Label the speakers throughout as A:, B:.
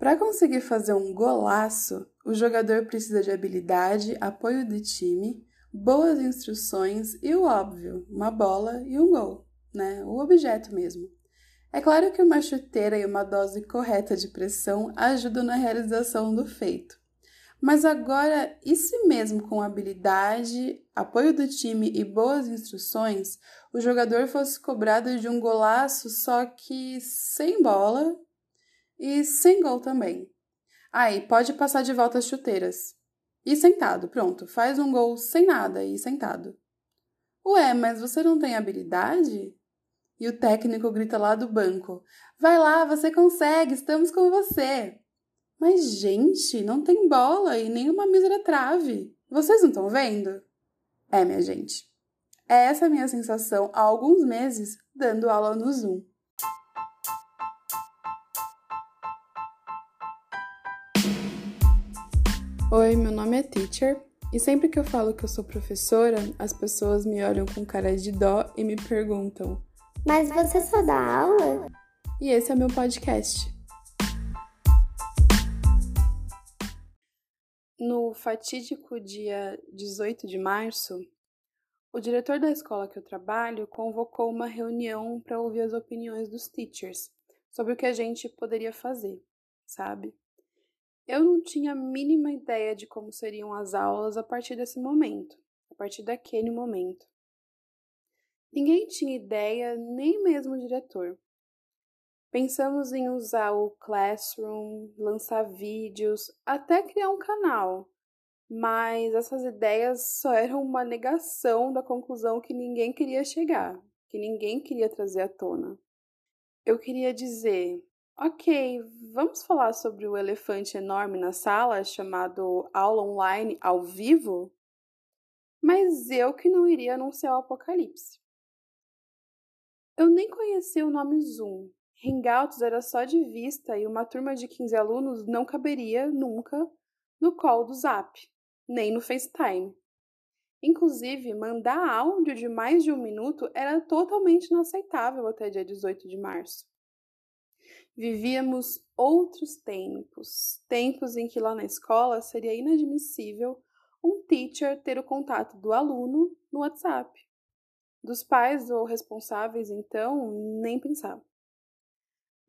A: Para conseguir fazer um golaço, o jogador precisa de habilidade, apoio do time, boas instruções e o óbvio, uma bola e um gol, né? O objeto mesmo. É claro que uma chuteira e uma dose correta de pressão ajudam na realização do feito. Mas agora, e se mesmo com habilidade, apoio do time e boas instruções, o jogador fosse cobrado de um golaço só que sem bola e sem gol também? Aí, pode passar de volta as chuteiras. E sentado, pronto, faz um gol sem nada e sentado. Ué, mas você não tem habilidade? E o técnico grita lá do banco: Vai lá, você consegue, estamos com você. Mas, gente, não tem bola e nem uma mísera trave. Vocês não estão vendo? É, minha gente. É essa a minha sensação há alguns meses dando aula no Zoom. Oi, meu nome é Teacher e sempre que eu falo que eu sou professora, as pessoas me olham com cara de dó e me perguntam:
B: Mas você só dá aula?
A: E esse é meu podcast. No fatídico dia 18 de março, o diretor da escola que eu trabalho convocou uma reunião para ouvir as opiniões dos teachers sobre o que a gente poderia fazer, sabe? Eu não tinha a mínima ideia de como seriam as aulas a partir desse momento, a partir daquele momento. Ninguém tinha ideia, nem mesmo o diretor. Pensamos em usar o Classroom, lançar vídeos, até criar um canal. Mas essas ideias só eram uma negação da conclusão que ninguém queria chegar, que ninguém queria trazer à tona. Eu queria dizer: ok, vamos falar sobre o elefante enorme na sala chamado aula online ao vivo? Mas eu que não iria anunciar o apocalipse. Eu nem conhecia o nome Zoom, Hangouts era só de vista e uma turma de 15 alunos não caberia nunca no call do Zap, nem no FaceTime. Inclusive, mandar áudio de mais de um minuto era totalmente inaceitável até dia 18 de março. Vivíamos outros tempos, tempos em que lá na escola seria inadmissível um teacher ter o contato do aluno no WhatsApp. Dos pais ou responsáveis, então, nem pensava.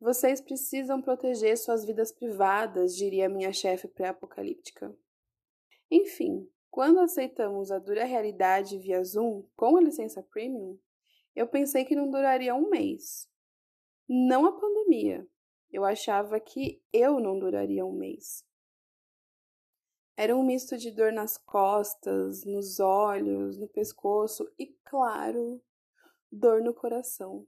A: Vocês precisam proteger suas vidas privadas, diria minha chefe pré-apocalíptica. Enfim, quando aceitamos a dura realidade via Zoom com a licença premium, eu pensei que não duraria um mês. Não a pandemia. Eu achava que eu não duraria um mês. Era um misto de dor nas costas, nos olhos, no pescoço e, claro, dor no coração.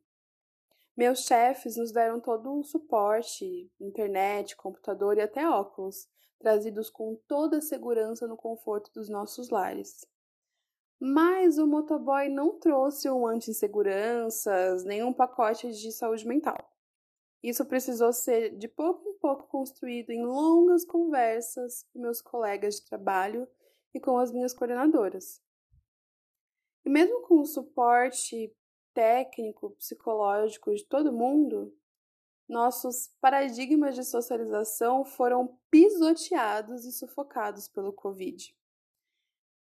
A: Meus chefes nos deram todo o suporte, internet, computador e até óculos, trazidos com toda a segurança no conforto dos nossos lares. Mas o motoboy não trouxe um anti-inseguranças, nem um pacote de saúde mental. Isso precisou ser de pouco em pouco construído em longas conversas com meus colegas de trabalho e com as minhas coordenadoras. E mesmo com o suporte técnico, psicológico de todo mundo, nossos paradigmas de socialização foram pisoteados e sufocados pelo Covid.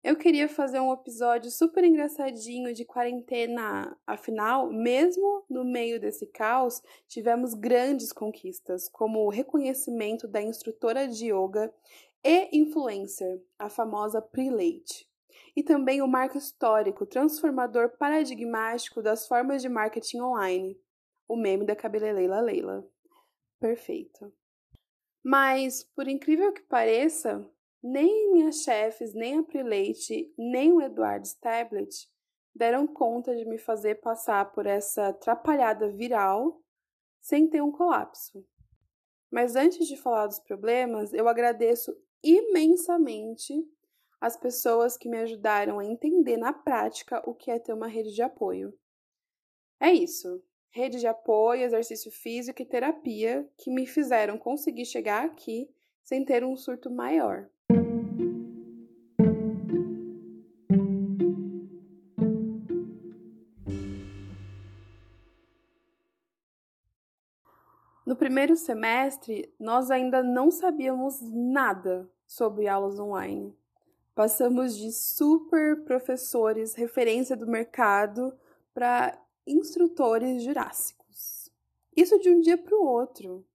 A: Eu queria fazer um episódio super engraçadinho de quarentena, afinal, mesmo no meio desse caos, tivemos grandes conquistas, como o reconhecimento da instrutora de yoga e influencer, a famosa Prelate e também o marco histórico, transformador paradigmático das formas de marketing online, o meme da cabeleleila Leila. Perfeito. Mas, por incrível que pareça, nem minhas chefes, nem a Preleite, nem o Eduardo Stablet deram conta de me fazer passar por essa atrapalhada viral sem ter um colapso. Mas antes de falar dos problemas, eu agradeço imensamente as pessoas que me ajudaram a entender na prática o que é ter uma rede de apoio. É isso. Rede de apoio, exercício físico e terapia que me fizeram conseguir chegar aqui sem ter um surto maior. No primeiro semestre, nós ainda não sabíamos nada sobre aulas online. Passamos de super professores, referência do mercado, para instrutores jurássicos. Isso de um dia para o outro.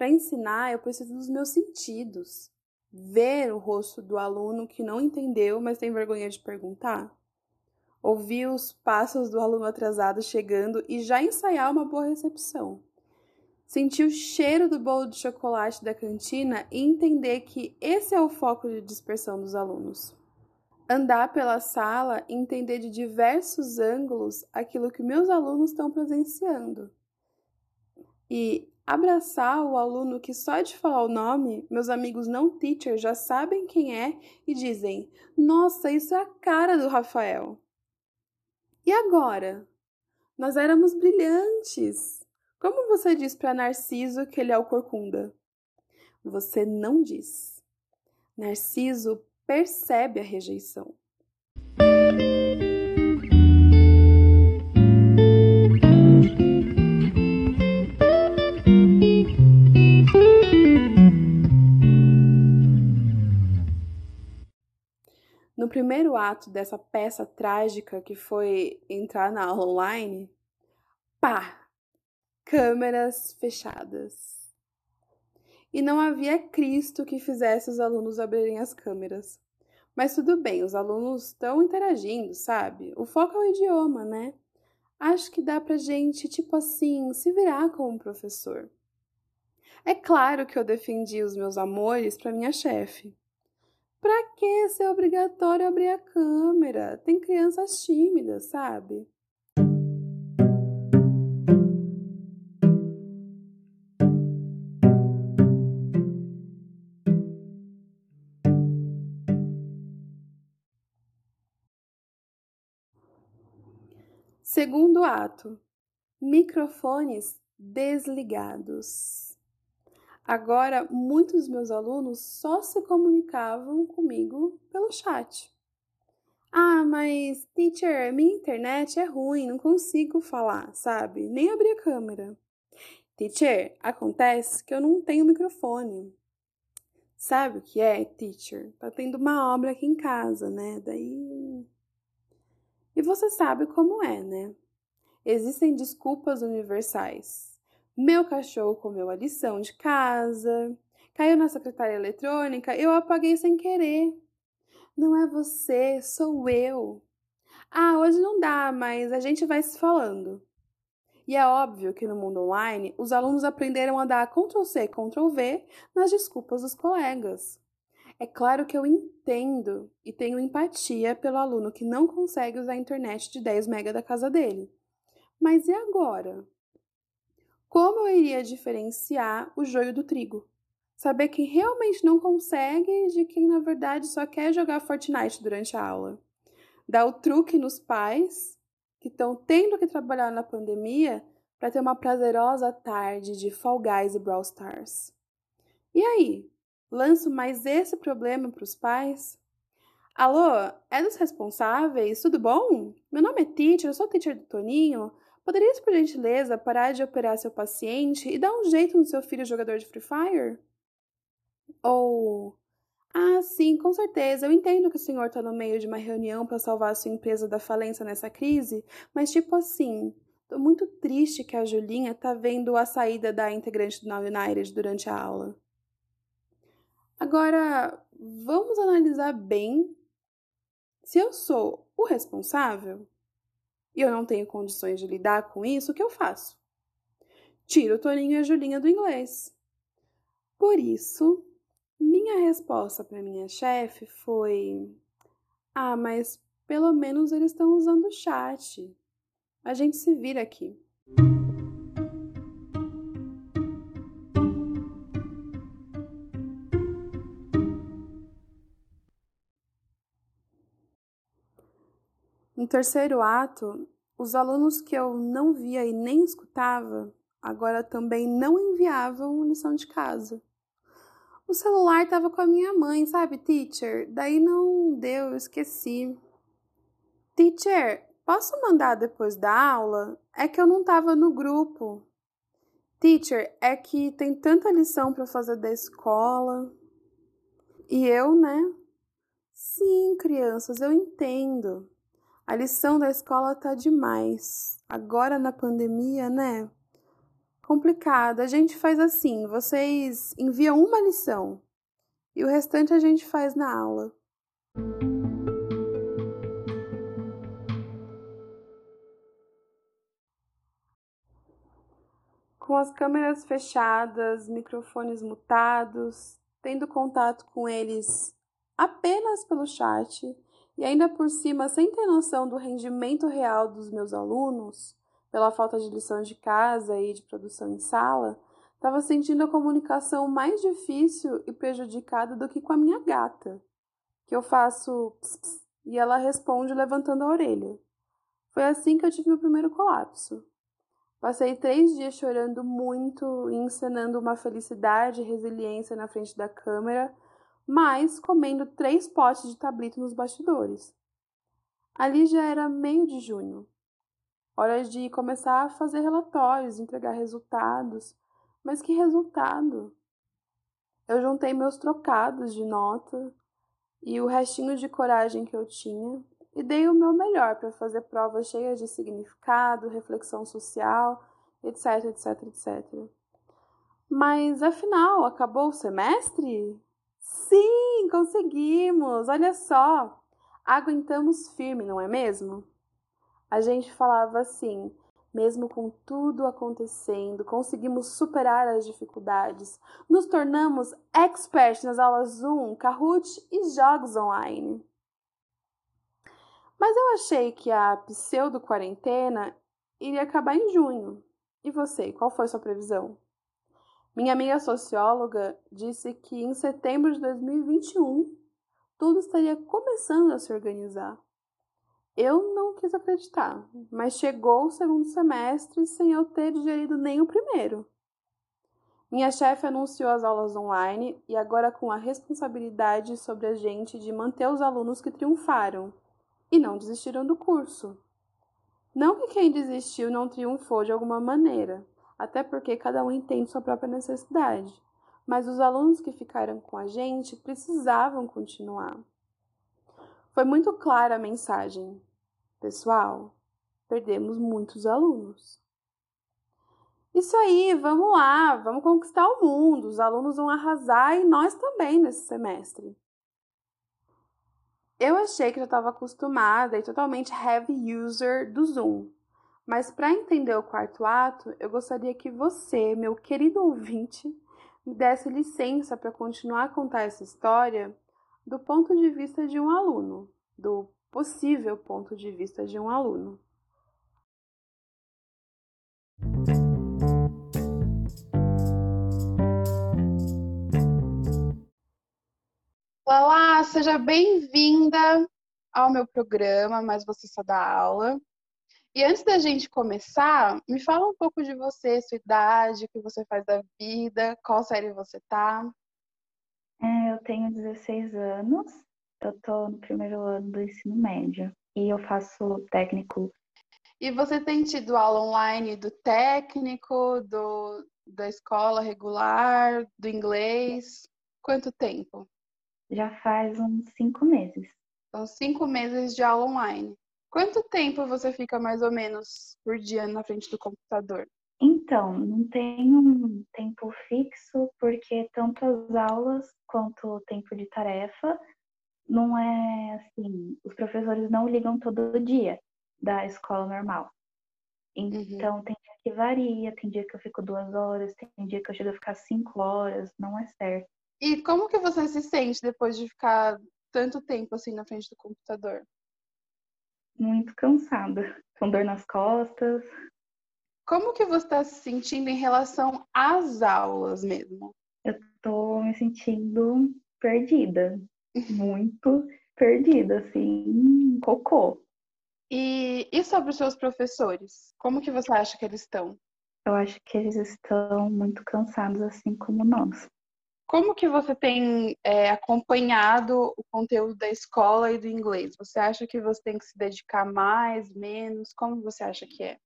A: Para ensinar, eu preciso dos meus sentidos. Ver o rosto do aluno que não entendeu, mas tem vergonha de perguntar. Ouvir os passos do aluno atrasado chegando e já ensaiar uma boa recepção sentir o cheiro do bolo de chocolate da cantina e entender que esse é o foco de dispersão dos alunos. Andar pela sala e entender de diversos ângulos aquilo que meus alunos estão presenciando. E abraçar o aluno que só de falar o nome, meus amigos não teachers já sabem quem é e dizem: "Nossa, isso é a cara do Rafael". E agora? Nós éramos brilhantes. Como você diz para Narciso que ele é o corcunda? Você não diz. Narciso percebe a rejeição. Primeiro ato dessa peça trágica que foi entrar na aula online, pá! câmeras fechadas. E não havia Cristo que fizesse os alunos abrirem as câmeras. Mas tudo bem, os alunos estão interagindo, sabe? O foco é o idioma, né? Acho que dá pra gente, tipo assim, se virar como professor. É claro que eu defendi os meus amores para minha chefe. Pra que ser obrigatório abrir a câmera? Tem crianças tímidas, sabe? Segundo ato: microfones desligados. Agora, muitos dos meus alunos só se comunicavam comigo pelo chat. Ah, mas, teacher, minha internet é ruim, não consigo falar, sabe? Nem abrir a câmera. Teacher, acontece que eu não tenho microfone. Sabe o que é, teacher? Tá tendo uma obra aqui em casa, né? Daí e você sabe como é, né? Existem desculpas universais. Meu cachorro comeu a lição de casa, caiu na secretária eletrônica, eu apaguei sem querer. Não é você, sou eu. Ah, hoje não dá, mas a gente vai se falando. E é óbvio que no mundo online, os alunos aprenderam a dar Ctrl C, Ctrl V nas desculpas dos colegas. É claro que eu entendo e tenho empatia pelo aluno que não consegue usar a internet de 10 MB da casa dele. Mas e agora? Como eu iria diferenciar o joio do trigo? Saber quem realmente não consegue de quem na verdade só quer jogar Fortnite durante a aula. Dar o truque nos pais que estão tendo que trabalhar na pandemia para ter uma prazerosa tarde de Fall Guys e Brawl Stars. E aí, Lanço mais esse problema para os pais? Alô, é dos responsáveis? Tudo bom? Meu nome é teacher, eu sou teacher do Toninho. Poderias, por gentileza, parar de operar seu paciente e dar um jeito no seu filho jogador de Free Fire? Ou. Ah, sim, com certeza. Eu entendo que o senhor está no meio de uma reunião para salvar a sua empresa da falência nessa crise, mas tipo assim. Tô muito triste que a Julinha tá vendo a saída da integrante do Now United durante a aula. Agora, vamos analisar bem se eu sou o responsável e eu não tenho condições de lidar com isso, o que eu faço? Tiro o Toninho e a Julinha do inglês. Por isso, minha resposta para minha chefe foi: Ah, mas pelo menos eles estão usando o chat. A gente se vira aqui. No terceiro ato, os alunos que eu não via e nem escutava agora também não enviavam lição de casa. O celular estava com a minha mãe, sabe, teacher? Daí não deu, eu esqueci. Teacher, posso mandar depois da aula? É que eu não estava no grupo. Teacher, é que tem tanta lição para fazer da escola. E eu, né? Sim, crianças, eu entendo. A lição da escola tá demais. Agora na pandemia, né? Complicado. A gente faz assim: vocês enviam uma lição e o restante a gente faz na aula. Com as câmeras fechadas, microfones mutados, tendo contato com eles apenas pelo chat e ainda por cima sem ter noção do rendimento real dos meus alunos, pela falta de lição de casa e de produção em sala, estava sentindo a comunicação mais difícil e prejudicada do que com a minha gata, que eu faço ps, ps, e ela responde levantando a orelha. Foi assim que eu tive meu primeiro colapso. Passei três dias chorando muito e encenando uma felicidade e resiliência na frente da câmera, mas comendo três potes de tablito nos bastidores. Ali já era meio de junho. Hora de começar a fazer relatórios, entregar resultados. Mas que resultado? Eu juntei meus trocados de nota e o restinho de coragem que eu tinha e dei o meu melhor para fazer provas cheias de significado, reflexão social, etc, etc, etc. Mas afinal, acabou o semestre? Sim, conseguimos! Olha só! Aguentamos firme, não é mesmo? A gente falava assim: mesmo com tudo acontecendo, conseguimos superar as dificuldades, nos tornamos experts nas aulas Zoom, Kahoot e jogos online. Mas eu achei que a pseudo-quarentena iria acabar em junho. E você, qual foi sua previsão? Minha amiga socióloga disse que em setembro de 2021 tudo estaria começando a se organizar. Eu não quis acreditar, mas chegou o segundo semestre sem eu ter digerido nem o primeiro. Minha chefe anunciou as aulas online e agora com a responsabilidade sobre a gente de manter os alunos que triunfaram e não desistiram do curso. Não que quem desistiu não triunfou de alguma maneira, até porque cada um entende sua própria necessidade, mas os alunos que ficaram com a gente precisavam continuar. Foi muito clara a mensagem. Pessoal, perdemos muitos alunos. Isso aí, vamos lá, vamos conquistar o mundo. Os alunos vão arrasar e nós também nesse semestre. Eu achei que já estava acostumada e totalmente heavy user do Zoom. Mas para entender o quarto ato, eu gostaria que você, meu querido ouvinte, me desse licença para continuar a contar essa história do ponto de vista de um aluno, do possível ponto de vista de um aluno. Olá, seja bem-vinda ao meu programa, mas você só dá aula. E antes da gente começar, me fala um pouco de você, sua idade, o que você faz da vida, qual série você tá?
C: É, eu tenho 16 anos, eu tô no primeiro ano do ensino médio e eu faço técnico.
A: E você tem tido aula online do técnico, do, da escola regular, do inglês? Quanto tempo?
C: Já faz uns cinco meses.
A: São cinco meses de aula online. Quanto tempo você fica mais ou menos por dia na frente do computador?
C: Então, não tem um tempo fixo, porque tanto as aulas quanto o tempo de tarefa não é assim. Os professores não ligam todo dia da escola normal. Então, uhum. tem dia que varia, tem dia que eu fico duas horas, tem dia que eu chego a ficar cinco horas, não é certo.
A: E como que você se sente depois de ficar tanto tempo assim na frente do computador?
C: Muito cansada, com dor nas costas.
A: Como que você está se sentindo em relação às aulas mesmo?
C: Eu tô me sentindo perdida, muito perdida, assim, cocô.
A: E, e sobre os seus professores? Como que você acha que eles estão?
C: Eu acho que eles estão muito cansados, assim como nós.
A: Como que você tem é, acompanhado o conteúdo da escola e do inglês? Você acha que você tem que se dedicar mais, menos? Como você acha que é?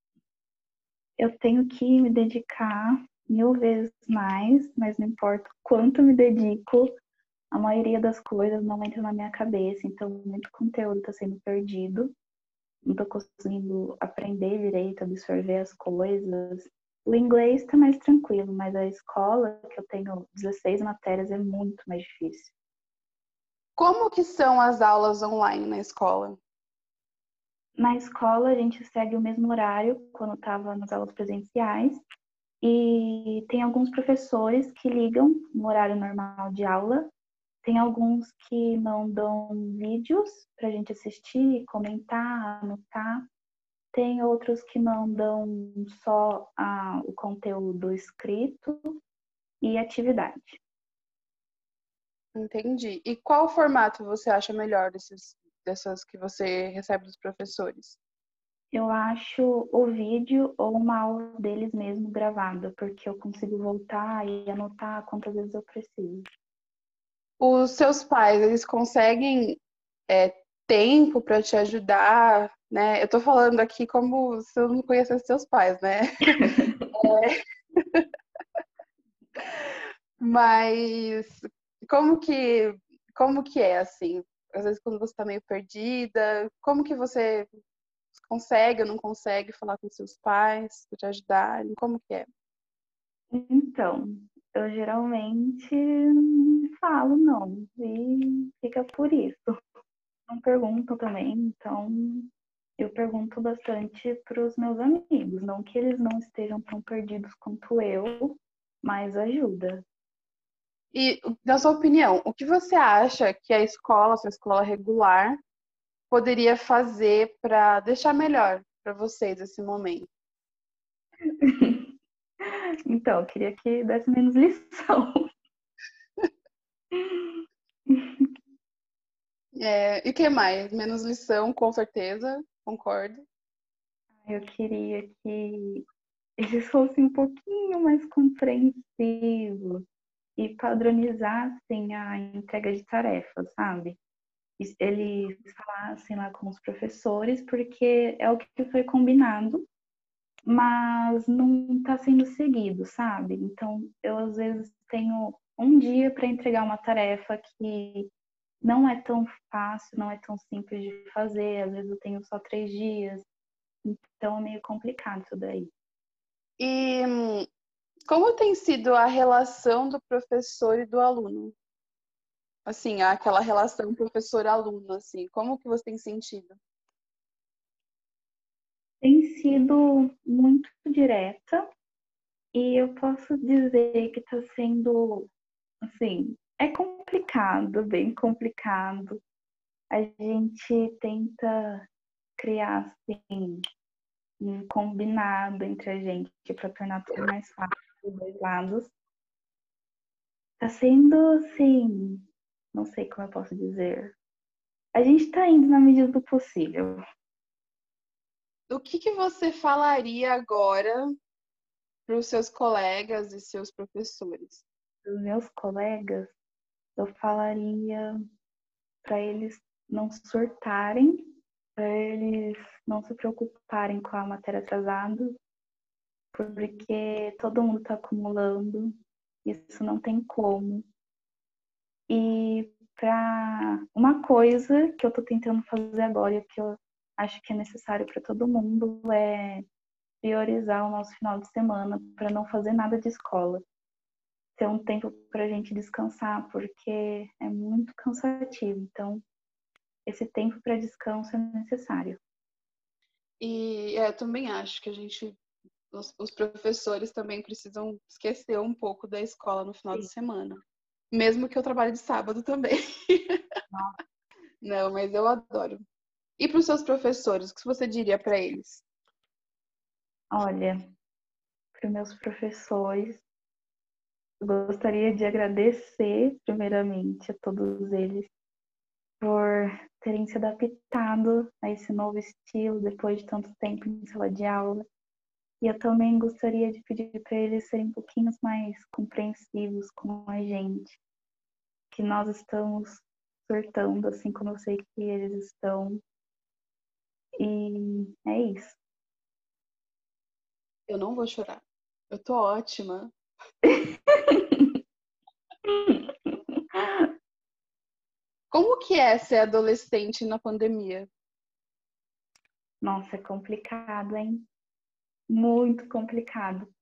C: Eu tenho que me dedicar mil vezes mais, mas não importa quanto me dedico, a maioria das coisas não entra na minha cabeça, então muito conteúdo está sendo perdido, não estou conseguindo aprender direito, absorver as coisas. O inglês está mais tranquilo, mas a escola, que eu tenho 16 matérias, é muito mais difícil.
A: Como que são as aulas online na escola?
C: Na escola, a gente segue o mesmo horário quando estava nas aulas presenciais. E tem alguns professores que ligam no horário normal de aula. Tem alguns que mandam vídeos para a gente assistir, comentar, anotar. Tem outros que mandam só a, o conteúdo escrito e atividade.
A: Entendi. E qual formato você acha melhor desses, dessas que você recebe dos professores?
C: Eu acho o vídeo ou uma aula deles mesmo gravada, porque eu consigo voltar e anotar quantas vezes eu preciso.
A: Os seus pais, eles conseguem é, tempo para te ajudar, né? Eu tô falando aqui como se eu não conhecesse seus pais, né? é... Mas como que como que é assim? Às vezes quando você está meio perdida, como que você consegue ou não consegue falar com seus pais te ajudarem? Como que é?
C: Então, eu geralmente não falo não e fica por isso. Não pergunto também, então eu pergunto bastante para os meus amigos, não que eles não estejam tão perdidos quanto eu, mas ajuda.
A: E, na sua opinião, o que você acha que a escola, sua escola regular, poderia fazer para deixar melhor para vocês esse momento?
C: Então, eu queria que desse menos lição.
A: É, e o que mais? Menos lição, com certeza, concordo.
C: Eu queria que eles fossem um pouquinho mais compreensivos e padronizassem a entrega de tarefas, sabe? Eles falassem lá com os professores, porque é o que foi combinado, mas não está sendo seguido, sabe? Então, eu às vezes tenho um dia para entregar uma tarefa que não é tão fácil, não é tão simples de fazer, às vezes eu tenho só três dias, então é meio complicado isso daí.
A: E hum, como tem sido a relação do professor e do aluno? Assim, aquela relação professor-aluno, assim, como que você tem sentido?
C: Tem sido muito direta e eu posso dizer que está sendo, assim, é complicado, bem complicado. A gente tenta criar, assim, um combinado entre a gente para tornar tudo mais fácil dos dois lados. Tá sendo assim, não sei como eu posso dizer. A gente tá indo na medida do possível.
A: O que, que você falaria agora para os seus colegas e seus professores?
C: Para os meus colegas, eu falaria para eles não surtarem, para eles não se preocuparem com a matéria atrasada, porque todo mundo está acumulando, isso não tem como. E para uma coisa que eu estou tentando fazer agora, e que eu acho que é necessário para todo mundo, é priorizar o nosso final de semana para não fazer nada de escola. Ter um tempo para a gente descansar, porque é muito cansativo. Então, esse tempo para descanso é necessário.
A: E é, eu também acho que a gente os, os, professores também precisam esquecer um pouco da escola no final Sim. de semana. Mesmo que eu trabalhe de sábado também. Não, mas eu adoro. E para os seus professores, o que você diria para eles?
C: Olha, para os meus professores, gostaria de agradecer, primeiramente, a todos eles por terem se adaptado a esse novo estilo depois de tanto tempo em sala de aula. E eu também gostaria de pedir para eles serem um pouquinho mais compreensivos com a gente, que nós estamos surtando, assim como eu sei que eles estão. E é isso.
A: Eu não vou chorar. Eu tô ótima. Como que é ser adolescente na pandemia?
C: Nossa, é complicado, hein? Muito complicado.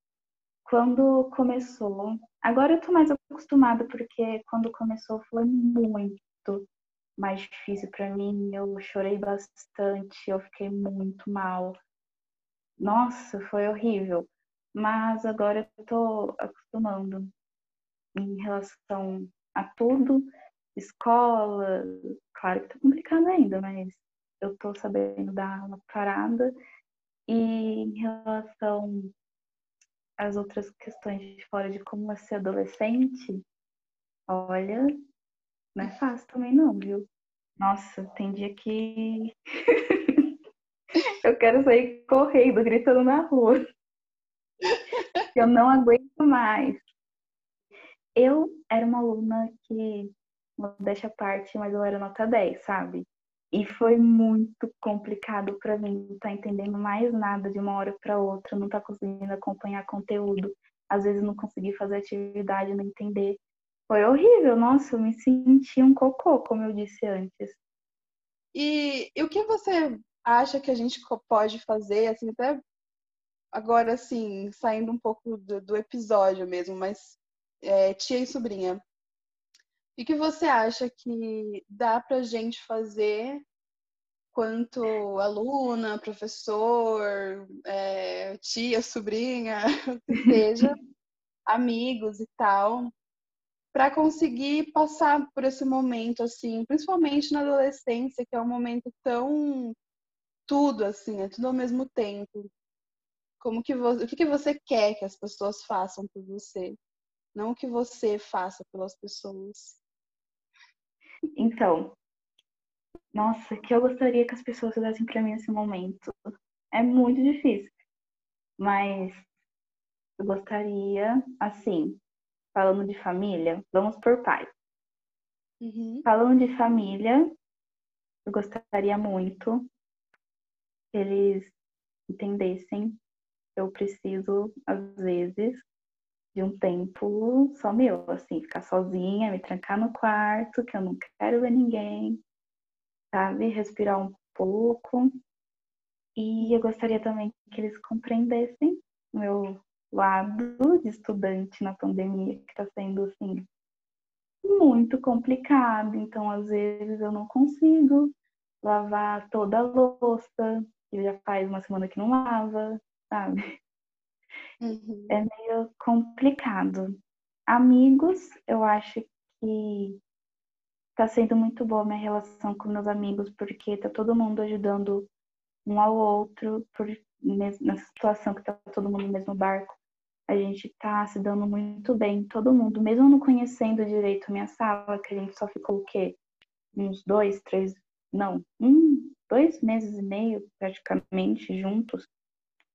C: Quando começou, agora eu tô mais acostumada porque quando começou foi muito mais difícil para mim. Eu chorei bastante, eu fiquei muito mal. Nossa, foi horrível. Mas agora eu tô acostumando em relação a tudo escola, claro que tá complicado ainda, mas eu tô sabendo dar uma parada. E em relação às outras questões de fora de como é ser adolescente, olha, não é fácil também não, viu? Nossa, tem dia que eu quero sair correndo, gritando na rua. Eu não aguento mais. Eu era uma aluna que modéstia à parte, mas eu era nota 10, sabe? E foi muito complicado para mim não tá entendendo mais nada de uma hora para outra, não tá conseguindo acompanhar conteúdo, às vezes não conseguir fazer atividade, não entender. Foi horrível, nossa, eu me senti um cocô, como eu disse antes.
A: E, e o que você acha que a gente pode fazer, assim, até agora, assim, saindo um pouco do, do episódio mesmo, mas é, tia e sobrinha, o que você acha que dá para gente fazer quanto aluna, professor, é, tia, sobrinha, que seja, amigos e tal, para conseguir passar por esse momento assim, principalmente na adolescência, que é um momento tão tudo assim, é tudo ao mesmo tempo. Como que você, o que, que você quer que as pessoas façam por você, não o que você faça pelas pessoas.
C: Então, nossa, que eu gostaria que as pessoas fizessem para mim nesse momento. É muito difícil. Mas eu gostaria, assim, falando de família, vamos por pai. Uhum. Falando de família, eu gostaria muito que eles entendessem eu preciso, às vezes, de um tempo só meu, assim, ficar sozinha, me trancar no quarto, que eu não quero ver ninguém, sabe? Respirar um pouco. E eu gostaria também que eles compreendessem o meu lado de estudante na pandemia, que está sendo, assim, muito complicado. Então, às vezes, eu não consigo lavar toda a louça, que já faz uma semana que não lava, sabe? Uhum. É meio complicado. Amigos, eu acho que tá sendo muito boa a minha relação com meus amigos, porque tá todo mundo ajudando um ao outro, por, nessa situação que tá todo mundo no mesmo barco. A gente tá se dando muito bem, todo mundo, mesmo não conhecendo direito a minha sala, que a gente só ficou o quê? Uns dois, três, não, um, dois meses e meio praticamente juntos.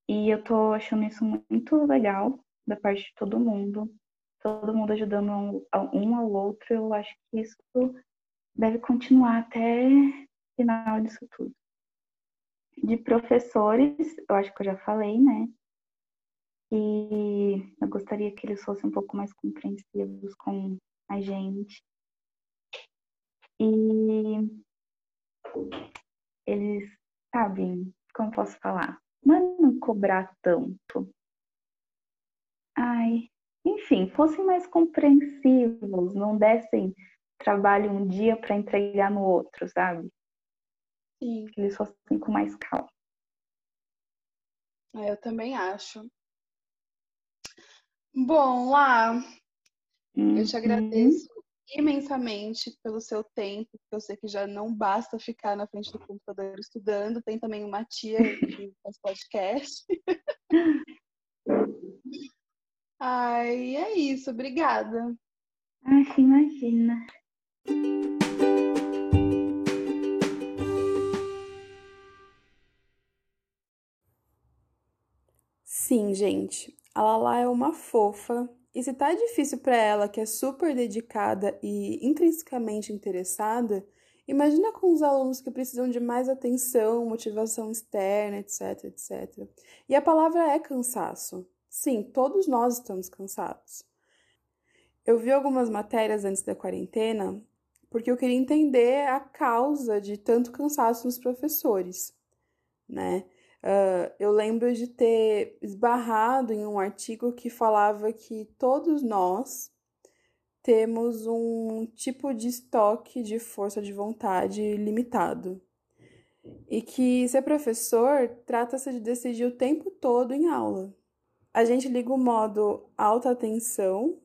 C: E eu tô achando isso muito legal da parte de todo mundo. Todo mundo ajudando um, ao outro. Eu acho que isso deve continuar até final disso tudo. De professores, eu acho que eu já falei, né? E eu gostaria que eles fossem um pouco mais compreensivos com a gente. E eles sabem, como posso falar? Cobrar tanto. Ai, enfim, fossem mais compreensivos, não dessem trabalho um dia para entregar no outro, sabe? Sim. Que eles fossem com mais calma.
A: É, eu também acho. Bom, lá, eu te uhum. agradeço imensamente pelo seu tempo, porque eu sei que já não basta ficar na frente do computador estudando, tem também uma tia que faz podcast. Ai, é isso, obrigada.
C: Ai, imagina.
A: Sim, gente, a Lala é uma fofa e se tá difícil para ela, que é super dedicada e intrinsecamente interessada, imagina com os alunos que precisam de mais atenção, motivação externa, etc, etc. E a palavra é cansaço. Sim, todos nós estamos cansados. Eu vi algumas matérias antes da quarentena porque eu queria entender a causa de tanto cansaço nos professores, né? Uh, eu lembro de ter esbarrado em um artigo que falava que todos nós temos um tipo de estoque de força de vontade limitado. E que ser professor trata-se de decidir o tempo todo em aula. A gente liga o modo alta atenção,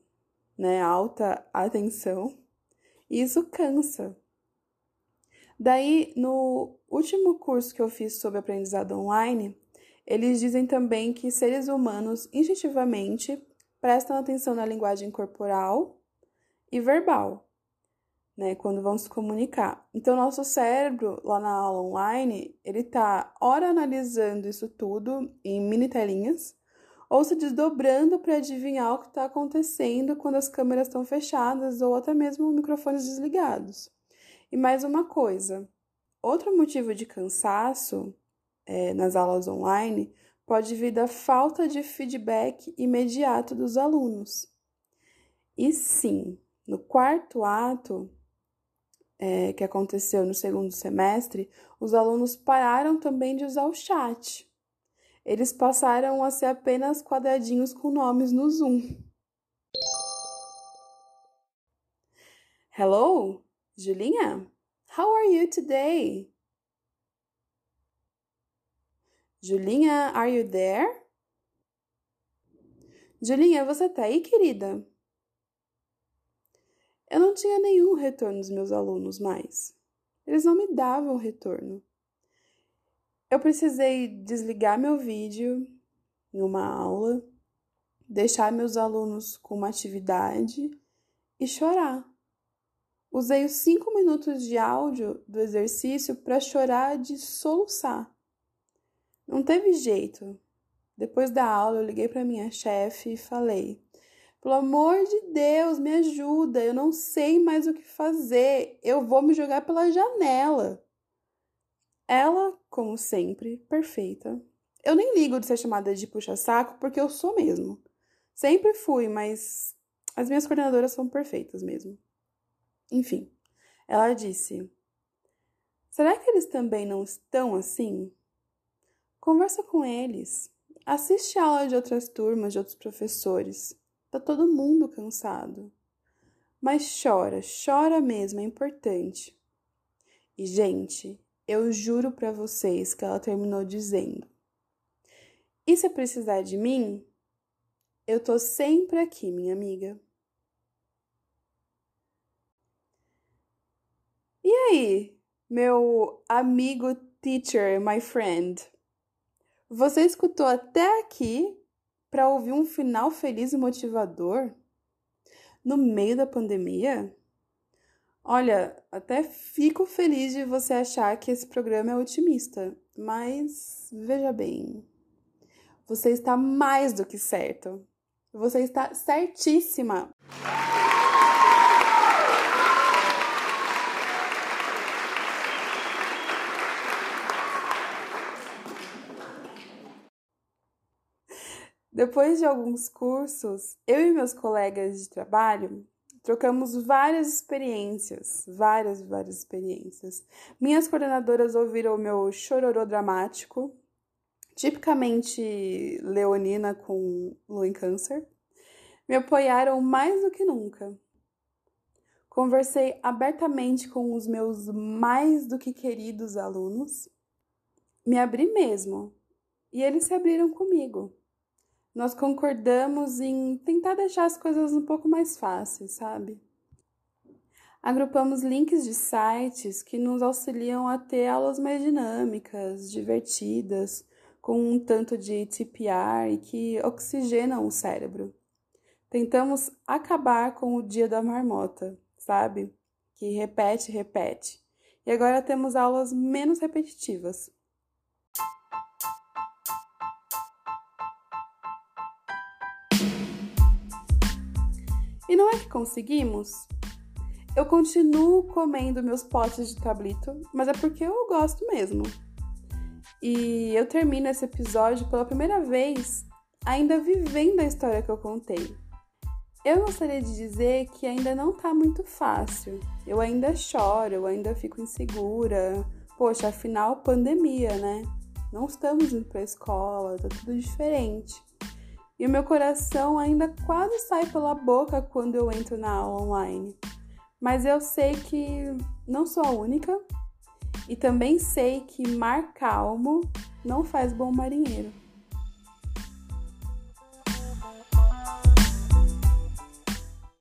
A: né? Alta atenção, e isso cansa. Daí, no último curso que eu fiz sobre aprendizado online, eles dizem também que seres humanos instintivamente prestam atenção na linguagem corporal e verbal, né, quando vão se comunicar. Então, nosso cérebro, lá na aula online, ele tá ora analisando isso tudo em mini telinhas, ou se desdobrando para adivinhar o que está acontecendo quando as câmeras estão fechadas ou até mesmo microfones desligados. E mais uma coisa: outro motivo de cansaço é, nas aulas online pode vir da falta de feedback imediato dos alunos. E sim, no quarto ato, é, que aconteceu no segundo semestre, os alunos pararam também de usar o chat eles passaram a ser apenas quadradinhos com nomes no Zoom. Hello, Julinha? How are you today? Julinha, are you there? Julinha, você tá aí, querida? Eu não tinha nenhum retorno dos meus alunos mais. Eles não me davam retorno. Eu precisei desligar meu vídeo em uma aula, deixar meus alunos com uma atividade e chorar. Usei os cinco minutos de áudio do exercício para chorar de soluçar. Não teve jeito. Depois da aula, eu liguei para minha chefe e falei: pelo amor de Deus, me ajuda, eu não sei mais o que fazer, eu vou me jogar pela janela. Ela, como sempre, perfeita. Eu nem ligo de ser chamada de puxa-saco porque eu sou mesmo. Sempre fui, mas as minhas coordenadoras são perfeitas mesmo. Enfim, ela disse: Será que eles também não estão assim? Conversa com eles. Assiste a aula de outras turmas, de outros professores. Tá todo mundo cansado. Mas chora, chora mesmo, é importante. E, gente, eu juro para vocês que ela terminou dizendo: E se precisar de mim, eu tô sempre aqui, minha amiga. E aí, meu amigo teacher, my friend? Você escutou até aqui para ouvir um final feliz e motivador? No meio da pandemia? Olha, até fico feliz de você achar que esse programa é otimista, mas veja bem, você está mais do que certo. Você está certíssima. Depois de alguns cursos, eu e meus colegas de trabalho Trocamos várias experiências, várias, várias experiências. Minhas coordenadoras ouviram o meu chororô dramático, tipicamente leonina com lua em câncer. Me apoiaram mais do que nunca. Conversei abertamente com os meus mais do que queridos alunos. Me abri mesmo, e eles se abriram comigo nós concordamos em tentar deixar as coisas um pouco mais fáceis, sabe? Agrupamos links de sites que nos auxiliam a ter aulas mais dinâmicas, divertidas, com um tanto de TPR e que oxigenam o cérebro. Tentamos acabar com o dia da marmota, sabe? Que repete, repete. E agora temos aulas menos repetitivas. E não é que conseguimos? Eu continuo comendo meus potes de tablito, mas é porque eu gosto mesmo. E eu termino esse episódio pela primeira vez ainda vivendo a história que eu contei. Eu gostaria de dizer que ainda não tá muito fácil. Eu ainda choro, eu ainda fico insegura. Poxa, afinal, pandemia, né? Não estamos indo pra escola, tá tudo diferente. E o meu coração ainda quase sai pela boca quando eu entro na aula online. Mas eu sei que não sou a única e também sei que mar calmo não faz bom marinheiro.